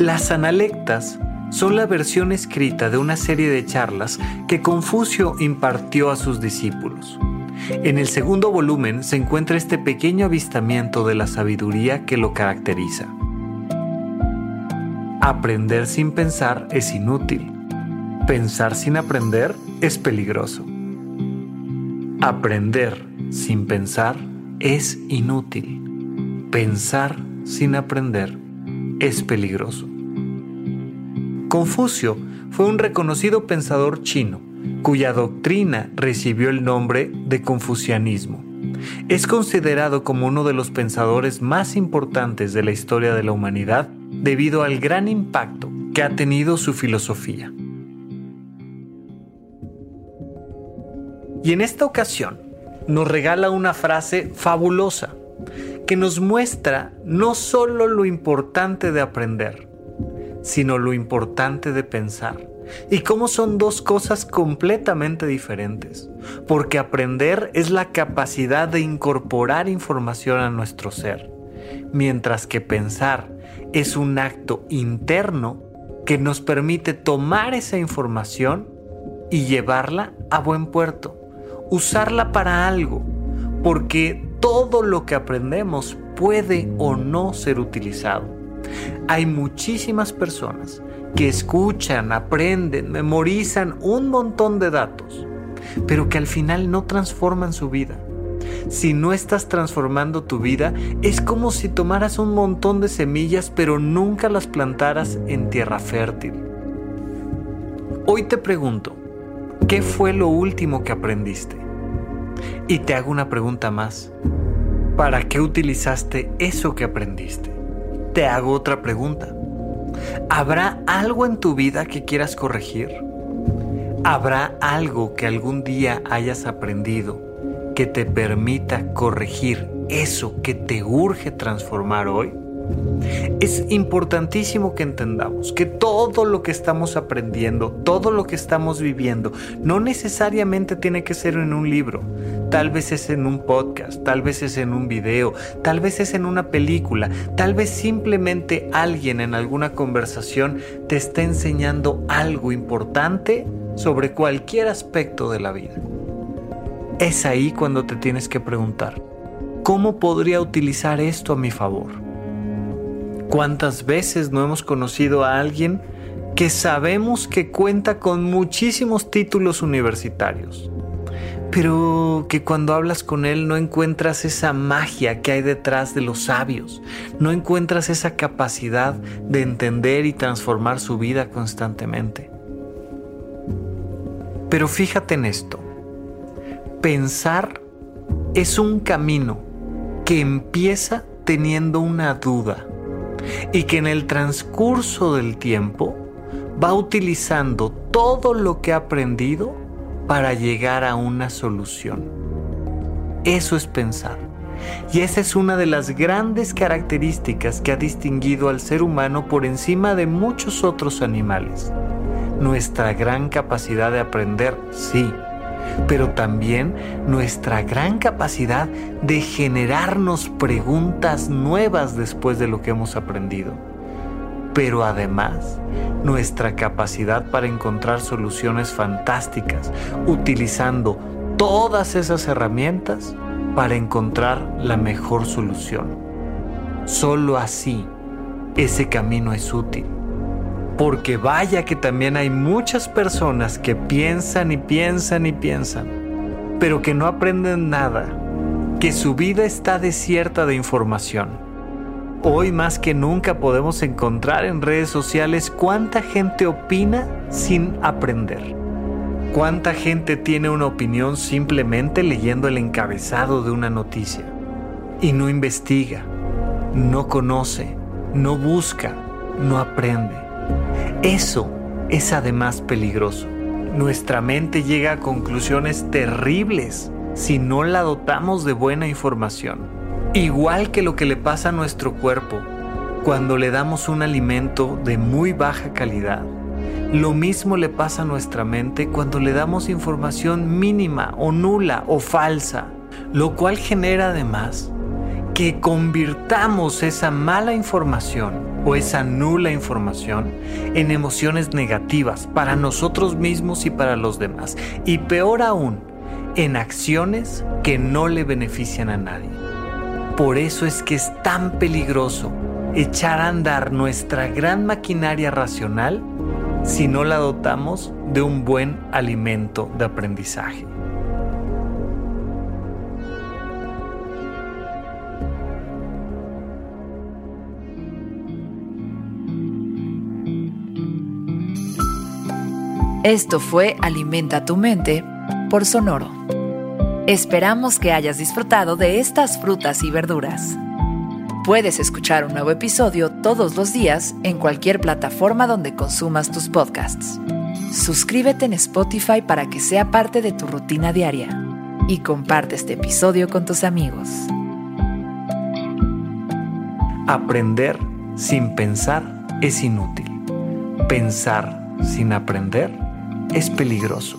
Las analectas son la versión escrita de una serie de charlas que Confucio impartió a sus discípulos. En el segundo volumen se encuentra este pequeño avistamiento de la sabiduría que lo caracteriza. Aprender sin pensar es inútil. Pensar sin aprender es peligroso. Aprender sin pensar es inútil. Pensar sin aprender es peligroso. Confucio fue un reconocido pensador chino, cuya doctrina recibió el nombre de confucianismo. Es considerado como uno de los pensadores más importantes de la historia de la humanidad debido al gran impacto que ha tenido su filosofía. Y en esta ocasión nos regala una frase fabulosa que nos muestra no solo lo importante de aprender, sino lo importante de pensar. Y cómo son dos cosas completamente diferentes. Porque aprender es la capacidad de incorporar información a nuestro ser, mientras que pensar es un acto interno que nos permite tomar esa información y llevarla a buen puerto, usarla para algo, porque todo lo que aprendemos puede o no ser utilizado. Hay muchísimas personas que escuchan, aprenden, memorizan un montón de datos, pero que al final no transforman su vida. Si no estás transformando tu vida, es como si tomaras un montón de semillas pero nunca las plantaras en tierra fértil. Hoy te pregunto, ¿qué fue lo último que aprendiste? Y te hago una pregunta más. ¿Para qué utilizaste eso que aprendiste? Te hago otra pregunta. ¿Habrá algo en tu vida que quieras corregir? ¿Habrá algo que algún día hayas aprendido que te permita corregir eso que te urge transformar hoy? Es importantísimo que entendamos que todo lo que estamos aprendiendo, todo lo que estamos viviendo, no necesariamente tiene que ser en un libro. Tal vez es en un podcast, tal vez es en un video, tal vez es en una película, tal vez simplemente alguien en alguna conversación te está enseñando algo importante sobre cualquier aspecto de la vida. Es ahí cuando te tienes que preguntar, ¿cómo podría utilizar esto a mi favor? ¿Cuántas veces no hemos conocido a alguien que sabemos que cuenta con muchísimos títulos universitarios? pero que cuando hablas con él no encuentras esa magia que hay detrás de los sabios, no encuentras esa capacidad de entender y transformar su vida constantemente. Pero fíjate en esto, pensar es un camino que empieza teniendo una duda y que en el transcurso del tiempo va utilizando todo lo que ha aprendido para llegar a una solución. Eso es pensar. Y esa es una de las grandes características que ha distinguido al ser humano por encima de muchos otros animales. Nuestra gran capacidad de aprender, sí, pero también nuestra gran capacidad de generarnos preguntas nuevas después de lo que hemos aprendido. Pero además, nuestra capacidad para encontrar soluciones fantásticas utilizando todas esas herramientas para encontrar la mejor solución. Solo así ese camino es útil. Porque vaya que también hay muchas personas que piensan y piensan y piensan, pero que no aprenden nada, que su vida está desierta de información. Hoy más que nunca podemos encontrar en redes sociales cuánta gente opina sin aprender. Cuánta gente tiene una opinión simplemente leyendo el encabezado de una noticia y no investiga, no conoce, no busca, no aprende. Eso es además peligroso. Nuestra mente llega a conclusiones terribles si no la dotamos de buena información. Igual que lo que le pasa a nuestro cuerpo cuando le damos un alimento de muy baja calidad. Lo mismo le pasa a nuestra mente cuando le damos información mínima o nula o falsa, lo cual genera además que convirtamos esa mala información o esa nula información en emociones negativas para nosotros mismos y para los demás. Y peor aún, en acciones que no le benefician a nadie. Por eso es que es tan peligroso echar a andar nuestra gran maquinaria racional si no la dotamos de un buen alimento de aprendizaje. Esto fue Alimenta tu mente por Sonoro. Esperamos que hayas disfrutado de estas frutas y verduras. Puedes escuchar un nuevo episodio todos los días en cualquier plataforma donde consumas tus podcasts. Suscríbete en Spotify para que sea parte de tu rutina diaria y comparte este episodio con tus amigos. Aprender sin pensar es inútil. Pensar sin aprender es peligroso.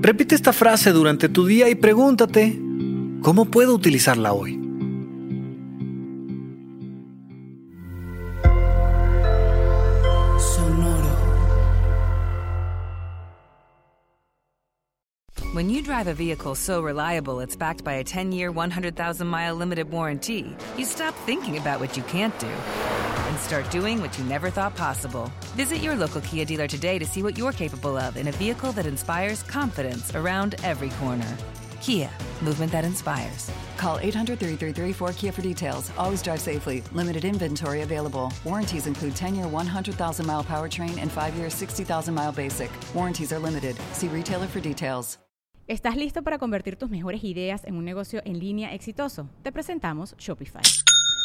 Repite esta frase durante tu día y pregúntate, ¿cómo puedo utilizarla hoy? When you drive a vehicle so reliable it's backed by a 10-year, 100,000-mile limited warranty, you stop thinking about what you can't do and start doing what you never thought possible. Visit your local Kia dealer today to see what you're capable of in a vehicle that inspires confidence around every corner. Kia, movement that inspires. Call 800 333 4KIA for details. Always drive safely. Limited inventory available. Warranties include 10 year 100,000 mile powertrain and 5 year 60,000 mile basic. Warranties are limited. See retailer for details. ¿Estás listo para convertir tus mejores ideas en un negocio en línea exitoso? Te presentamos Shopify.